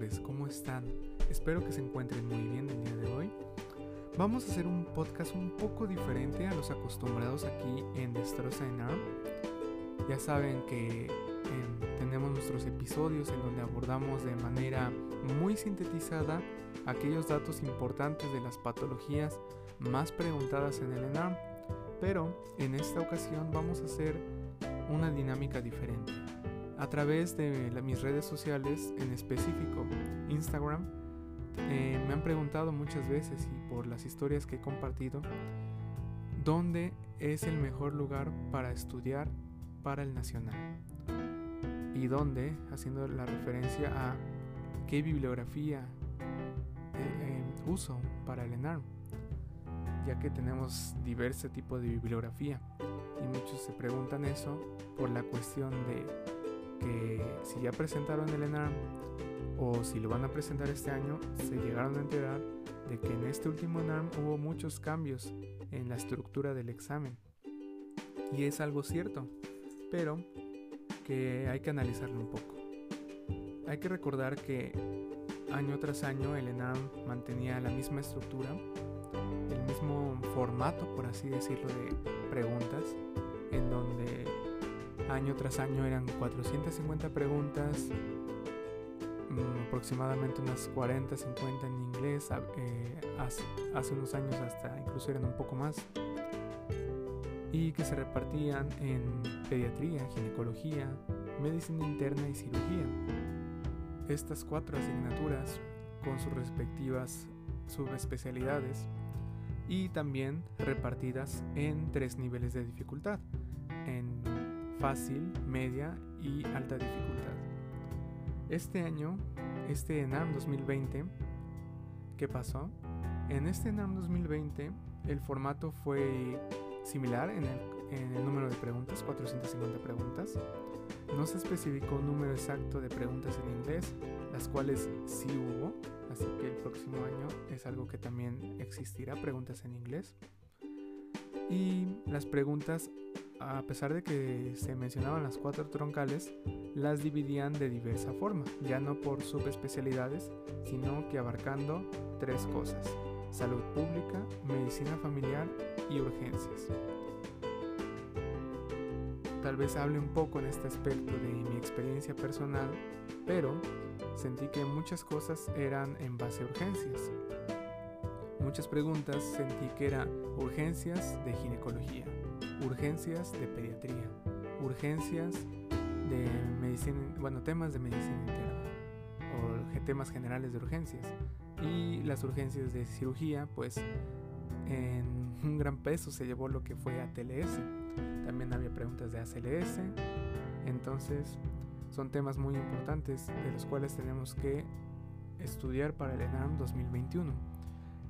lectores, ¿cómo están? Espero que se encuentren muy bien el día de hoy. Vamos a hacer un podcast un poco diferente a los acostumbrados aquí en Destroza en ARM. Ya saben que em, tenemos nuestros episodios en donde abordamos de manera muy sintetizada aquellos datos importantes de las patologías más preguntadas en el ENARM. Pero en esta ocasión vamos a hacer una dinámica diferente a través de mis redes sociales, en específico Instagram, eh, me han preguntado muchas veces y por las historias que he compartido, ¿dónde es el mejor lugar para estudiar para el nacional? Y dónde, haciendo la referencia a qué bibliografía eh, eh, uso para el ENARM, ya que tenemos diverso tipo de bibliografía. Y muchos se preguntan eso por la cuestión de que si ya presentaron el ENARM o si lo van a presentar este año, se llegaron a enterar de que en este último ENARM hubo muchos cambios en la estructura del examen. Y es algo cierto, pero que hay que analizarlo un poco. Hay que recordar que año tras año el ENARM mantenía la misma estructura, el mismo formato, por así decirlo, de preguntas, en donde Año tras año eran 450 preguntas, mm, aproximadamente unas 40, 50 en inglés, eh, hace, unos años hasta incluso eran un poco más, y que se repartían en pediatría, ginecología, medicina interna y cirugía. Estas cuatro asignaturas con sus respectivas subespecialidades y también repartidas en tres niveles de dificultad, en fácil, media y alta dificultad. Este año, este ENAM 2020, ¿qué pasó? En este ENAM 2020 el formato fue similar en el, número de preguntas, 450 preguntas. No se especificó un número exacto de preguntas en inglés, las cuales sí hubo, así que el próximo año es algo que también existirá, preguntas en inglés. Y las preguntas a pesar de que se mencionaban las cuatro troncales, las dividían de diversa forma, ya no por subespecialidades, sino que abarcando tres cosas, salud pública, medicina familiar y urgencias. Tal vez hable un poco en este aspecto de mi experiencia personal, pero sentí que muchas cosas eran en base a urgencias. Muchas preguntas sentí que eran urgencias de ginecología, urgencias de pediatría, urgencias de medicina, bueno, temas de medicina interna o temas generales de urgencias. Y las urgencias de cirugía, pues en un gran peso se llevó lo que fue ATLS. También había preguntas de ACLS. Entonces, son temas muy importantes de los cuales tenemos que estudiar para el ENAM 2021.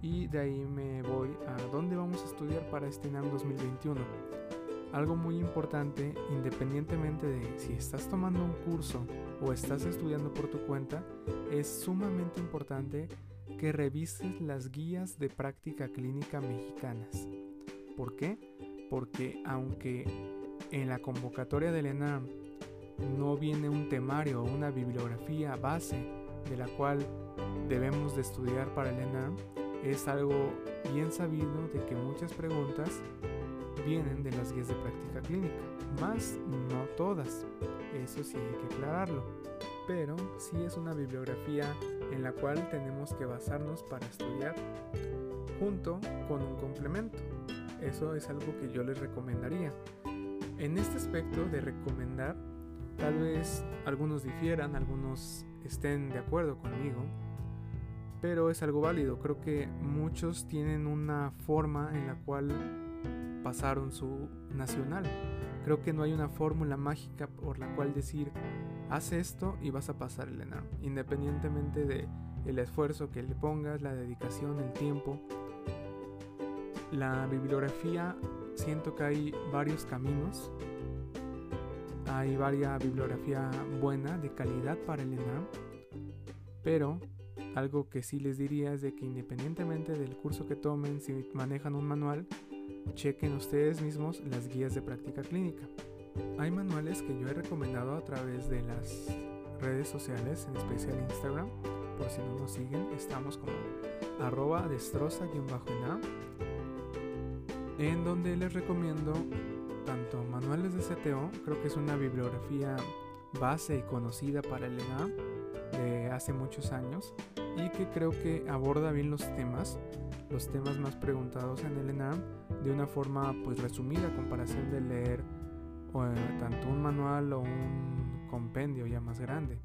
Y de ahí me voy a dónde vamos a estudiar para este ENAM 2021 algo muy importante, independientemente de si estás tomando un curso o estás estudiando por tu cuenta, es sumamente importante que revises las guías de práctica clínica mexicanas. ¿Por qué? Porque aunque en la convocatoria del ENAM no viene un temario o una bibliografía base de la cual debemos de estudiar para el ENAM, es algo bien sabido de que muchas preguntas vienen de las guías de práctica clínica, más no todas, eso sí hay que aclararlo, pero sí es una bibliografía en la cual tenemos que basarnos para estudiar junto con un complemento. Eso es algo que yo les recomendaría. En este aspecto de recomendar, tal vez algunos difieran, algunos estén de acuerdo conmigo, pero es algo válido. Creo que muchos tienen una forma en la cual pasaron su nacional. Creo que no hay una fórmula mágica por la cual decir, haz esto y vas a pasar el ENARM, independientemente de esfuerzo que le pongas, la dedicación, el tiempo. La bibliografía, siento que hay varios caminos. Hay varias bibliografía buena, de calidad para el ENARM. Pero algo que sí les diría es de que independientemente del curso que tomen, si manejan un manual, chequen ustedes mismos las guías de práctica clínica. Hay manuales que yo he recomendado a través de las redes sociales, en especial Instagram, por si no nos siguen, estamos como arroba destroza-enam, en donde les recomiendo tanto manuales de CTO, creo que es una bibliografía base y conocida para el ENAM de hace muchos años y que creo que aborda bien los temas, los temas más preguntados en el ENAM de una forma pues resumida a comparación de leer eh, tanto un manual o un compendio ya más grande.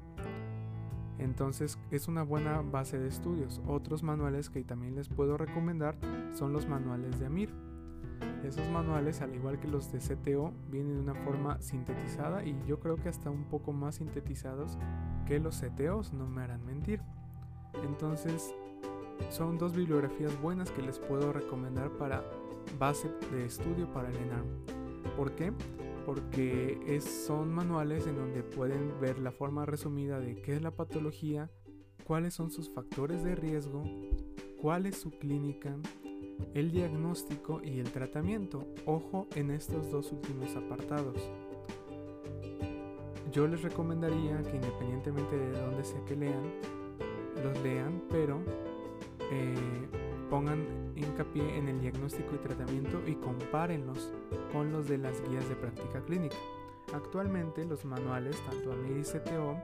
Entonces es una buena base de estudios. Otros manuales que también les puedo recomendar son los manuales de Amir. Esos manuales, al igual que los de CTO, vienen de una forma sintetizada y yo creo que hasta un poco más sintetizados que los CTOs, no me harán mentir. Entonces, son dos bibliografías buenas que les puedo recomendar para base de estudio para el ENARM. ¿Por qué? Porque es, son manuales en donde pueden ver la forma resumida de qué es la patología, cuáles son sus factores de riesgo, cuál es su clínica, el diagnóstico y el tratamiento. Ojo en estos dos últimos apartados. Yo les recomendaría que independientemente de dónde sea que lean, los lean, pero eh, pongan hincapié en el diagnóstico y tratamiento y compárenlos con los de las guías de práctica clínica. Actualmente los manuales, tanto AMIR y CTO,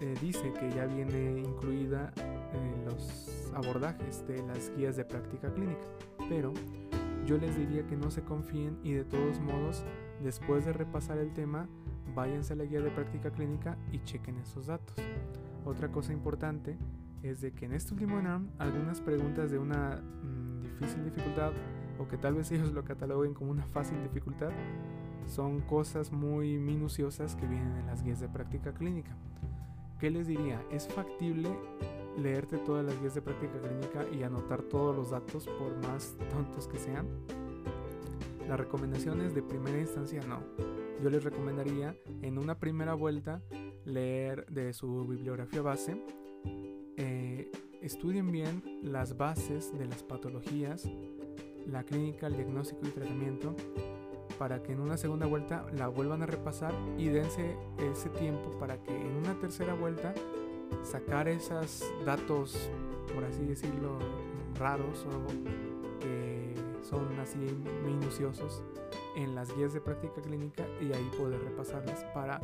eh, dice que ya viene incluida en los abordajes de las guías de práctica clínica, pero yo les diría que no se confíen y de todos modos, después de repasar el tema, váyanse a la guía de práctica clínica y chequen esos datos. Otra cosa importante es de que en este último ENARM algunas preguntas de una mm, difícil dificultad o que tal vez ellos lo cataloguen como una fácil dificultad son cosas muy minuciosas que vienen en las guías de práctica clínica. ¿Qué les diría? Es factible leerte todas las guías de práctica clínica y anotar todos los datos por más tontos que sean? Las recomendaciones de primera instancia no. Yo les recomendaría en una primera vuelta leer de su bibliografía base. Eh, estudien bien las bases de las patologías, la clínica, el diagnóstico y tratamiento para que en una segunda vuelta la vuelvan a repasar y dense ese tiempo para que en una tercera vuelta sacar esos datos, por así decirlo, raros o que son así minuciosos en las guías de práctica clínica y ahí poder repasarlas para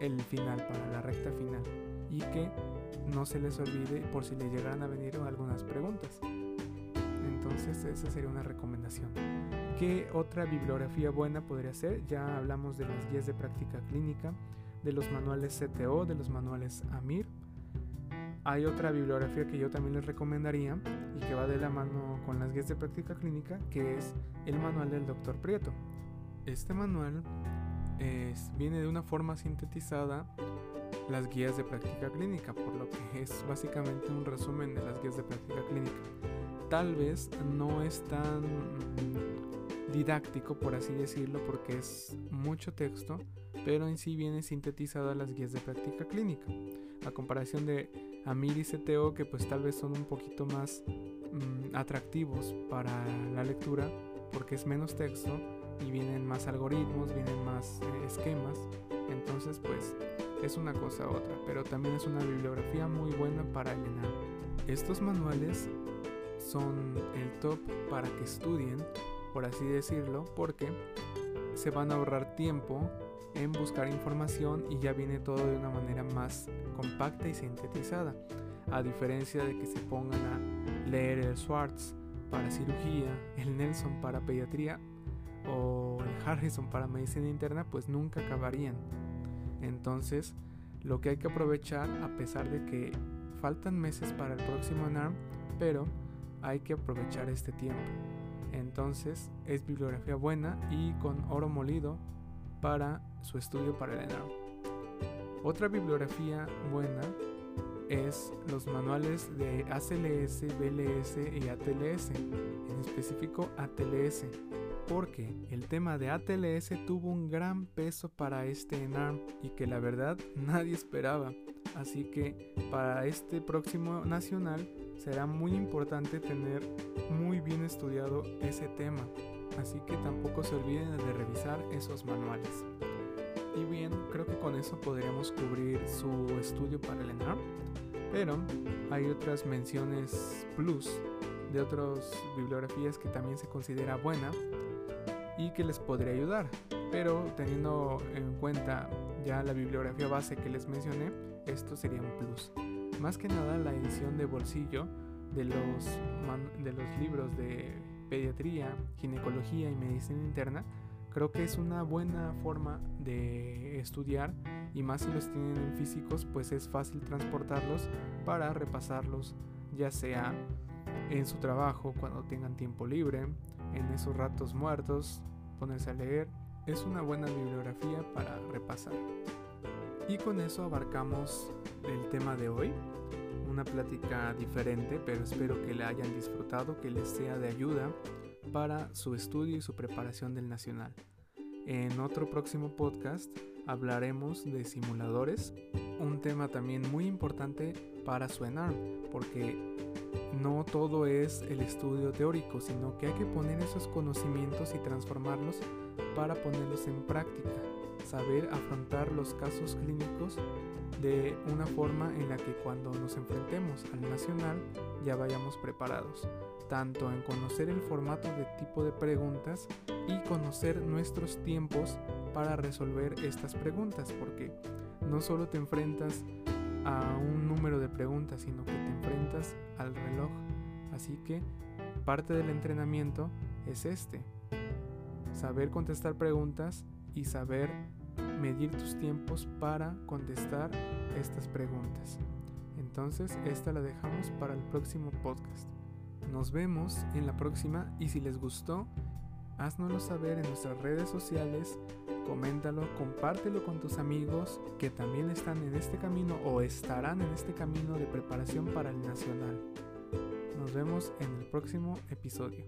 el final, para la recta final y que no se les olvide por si les llegaran a venir algunas preguntas. Entonces esa sería una recomendación. ¿Qué otra bibliografía buena podría ser? Ya hablamos de las guías de práctica clínica, de los manuales CTO, de los manuales AMIR, hay otra bibliografía que yo también les recomendaría y que va de la mano con las guías de práctica clínica, que es el manual del doctor Prieto. Este manual viene de una forma sintetizada las guías de práctica clínica, por lo que es básicamente un resumen de las guías de práctica clínica. Tal vez no es tan didáctico, por así decirlo, porque es mucho texto, pero en sí viene sintetizada las guías de práctica clínica. A comparación de Amir y CTO que pues tal vez son un poquito más mm, atractivos para la lectura porque es menos texto y vienen más algoritmos, vienen más eh, esquemas. Entonces pues es una cosa u otra, pero también es una bibliografía muy buena para llenar. Estos manuales son el top para que estudien, por así decirlo, porque se van a ahorrar tiempo en buscar información y ya viene todo de una manera más compacta y sintetizada, a diferencia de que se pongan a leer el Schwartz para cirugía, el Nelson para pediatría o el Harrison para medicina interna, pues nunca acabarían. Entonces, lo que hay que aprovechar, a pesar de que faltan meses para el próximo NARM, pero hay que aprovechar este tiempo. Entonces, es bibliografía buena y con oro molido para su estudio para el ENARM. Otra bibliografía buena es los manuales de ACLS, BLS y ATLS, en específico ATLS, porque el tema de ATLS tuvo un gran peso para este ENARM y que la verdad nadie esperaba. Así que para este próximo nacional será muy importante tener muy bien estudiado ese tema. Así que tampoco se olviden de revisar esos manuales. Y bien, creo que con eso podríamos cubrir su estudio para el ENARM. Pero hay otras menciones plus de otras bibliografías que también se considera buena y que les podría ayudar. Pero teniendo en cuenta ya la bibliografía base que les mencioné, esto sería un plus. Más que nada la edición de bolsillo de los, de los libros de pediatría, ginecología y medicina interna, creo que es una buena forma de estudiar y más si los tienen en físicos, pues es fácil transportarlos para repasarlos, ya sea en su trabajo, cuando tengan tiempo libre, en esos ratos muertos, ponerse a leer. Es una buena bibliografía para repasar. Y con eso abarcamos el tema de hoy. Una plática diferente, pero espero que la hayan disfrutado, que les sea de ayuda para su estudio y su preparación del nacional. En otro próximo podcast hablaremos de simuladores, un tema también muy importante para su ENARM, porque no todo es el estudio teórico, sino que hay que poner esos conocimientos y transformarlos para ponerlos en práctica, saber afrontar los casos clínicos de una forma en la que cuando nos enfrentemos al nacional ya vayamos preparados, tanto en conocer el formato de tipo de preguntas y conocer nuestros tiempos para resolver estas preguntas, porque no solo te enfrentas a un número de preguntas, sino que te enfrentas al reloj. Así que parte del entrenamiento es este, saber contestar preguntas y saber medir tus tiempos para contestar estas preguntas. Entonces, esta la dejamos para el próximo podcast. Nos vemos en la próxima y si les gustó, háznoslo saber en nuestras redes sociales, coméntalo, compártelo con tus amigos que también están en este camino o estarán en este camino de preparación para el nacional. Nos vemos en el próximo episodio.